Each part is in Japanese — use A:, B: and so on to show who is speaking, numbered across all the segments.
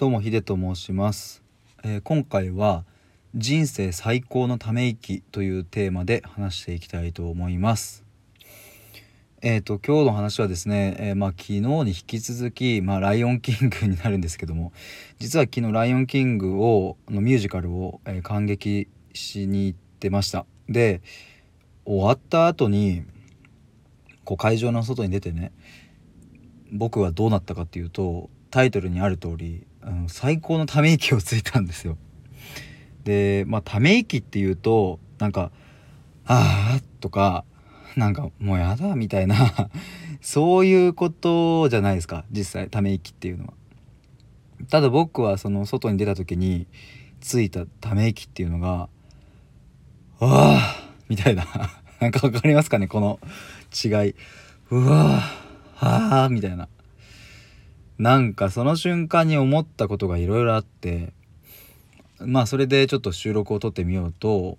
A: どうもヒデと申します、えー、今回は人生最高のため息というテーマで話していきたいと思います。えーと、今日の話はですね、えー、まあ、昨日に引き続き、まあ、ライオンキングになるんですけども実は昨日ライオンキングをのミュージカルを、えー、感激しに行ってました。で終わった後にこう会場の外に出てね僕はどうなったかっていうとタイトルにある通りあの最高のため息をついたんですよ。でまあため息っていうとなんか「ああ」とかなんかもうやだみたいなそういうことじゃないですか実際ため息っていうのは。ただ僕はその外に出た時についたため息っていうのが「わあ」みたいななんか分かりますかねこの違い。うわああみたいな。なんかその瞬間に思ったことがいろいろあってまあそれでちょっと収録を撮ってみようと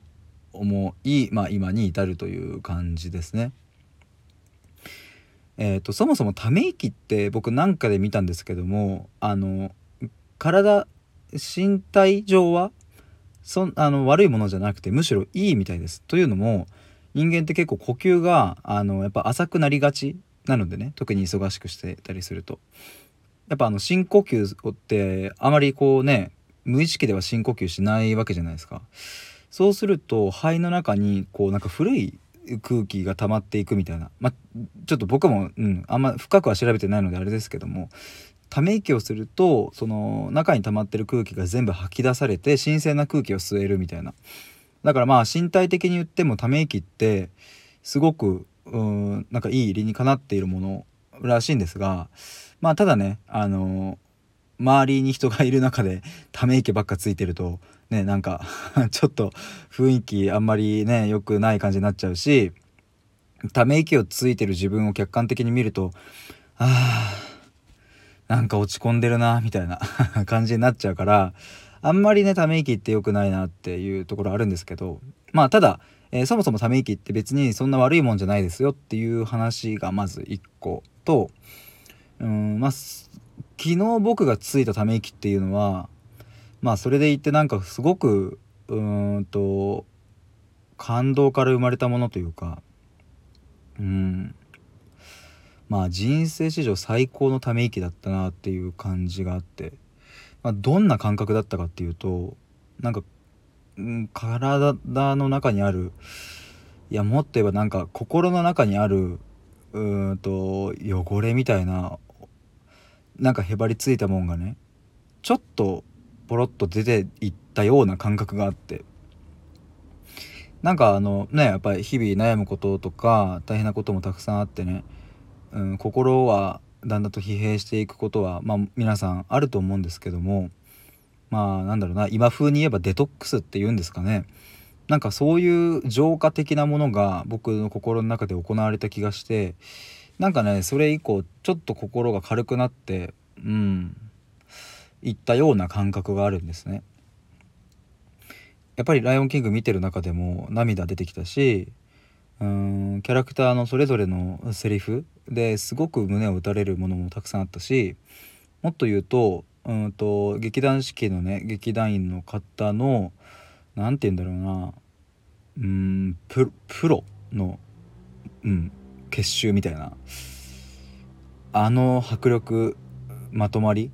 A: 思い、まあ、今に至るという感じですね。えーと、そもそもため息って僕なんかで見たんですけどもあの体身体上はそあの悪いものじゃなくてむしろいいみたいです。というのも人間って結構呼吸があのやっぱ浅くなりがちなのでね特に忙しくしてたりすると。やっぱあの深呼吸ってあまりこうね無意識では深呼吸しないわけじゃないですか。そうすると肺の中にこうなんか古い空気が溜まっていくみたいな。まあちょっと僕も、うん、あんま深くは調べてないのであれですけども。ため息をするとその中に溜まってる空気が全部吐き出されて新鮮な空気を吸えるみたいな。だからまあ身体的に言ってもため息ってすごくうんなんかいい理にかなっているものらしいんですがまあただねあの周りに人がいる中でため息ばっかついてるとねなんか ちょっと雰囲気あんまりね良くない感じになっちゃうしため息をついてる自分を客観的に見るとあーなんか落ち込んでるなみたいな 感じになっちゃうからあんまりねため息って良くないなっていうところあるんですけどまあただ、えー、そもそもため息って別にそんな悪いもんじゃないですよっていう話がまず1個とうんまあ昨日僕がついたため息っていうのはまあそれで言ってなんかすごくうんと感動から生まれたものというかうん。まあ人生史上最高のため息だったなっていう感じがあって、まあ、どんな感覚だったかっていうとなんか、体の中にあるいやもっと言えばなんか心の中にあるうーんと汚れみたいななんかへばりついたもんがねちょっとポロッと出ていったような感覚があってなんかあのねやっぱり日々悩むこととか大変なこともたくさんあってね、うん、心はだんだんと疲弊していくことはまあ皆さんあると思うんですけどもまあなんだろうな今風に言えばデトックスっていうんですかねなんかそういう浄化的なものが僕の心の中で行われた気がしてなんかねそれ以降ちょっと心が軽くなってうんいったような感覚があるんですね。やっぱり「ライオンキング」見てる中でも涙出てきたしうんキャラクターのそれぞれのセリフですごく胸を打たれるものもたくさんあったしもっと言うとうんと劇団四季のね劇団員の方の何て言うんだろうなうんプロの、うん、結集みたいなあの迫力まとまり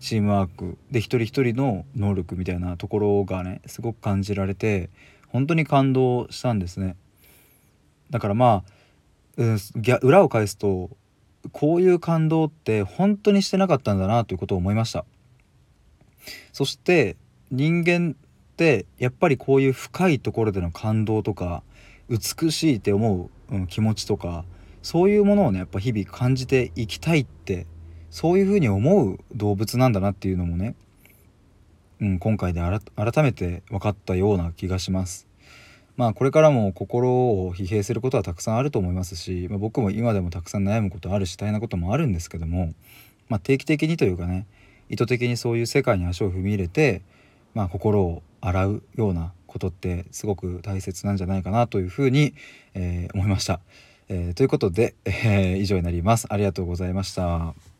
A: チームワークで一人一人の能力みたいなところがねすごく感じられて本当に感動したんですね。だからまあ、うん、裏を返すとこういう感動って本当にしてなかったんだなということを思いましたそして人間ってやっぱりこういう深いところでの感動とか美しいって思う、うん、気持ちとかそういうものをねやっぱ日々感じていきたいってそういうふうに思う動物なんだなっていうのもね、うん、今回で改めて分かったような気がします。まあこれからも心を疲弊することはたくさんあると思いますし、まあ、僕も今でもたくさん悩むことあるし大変なこともあるんですけども、まあ、定期的にというかね意図的にそういう世界に足を踏み入れて、まあ、心を洗うようなことってすごく大切なんじゃないかなというふうに、えー、思いました。えー、ということで、えー、以上になります。ありがとうございました。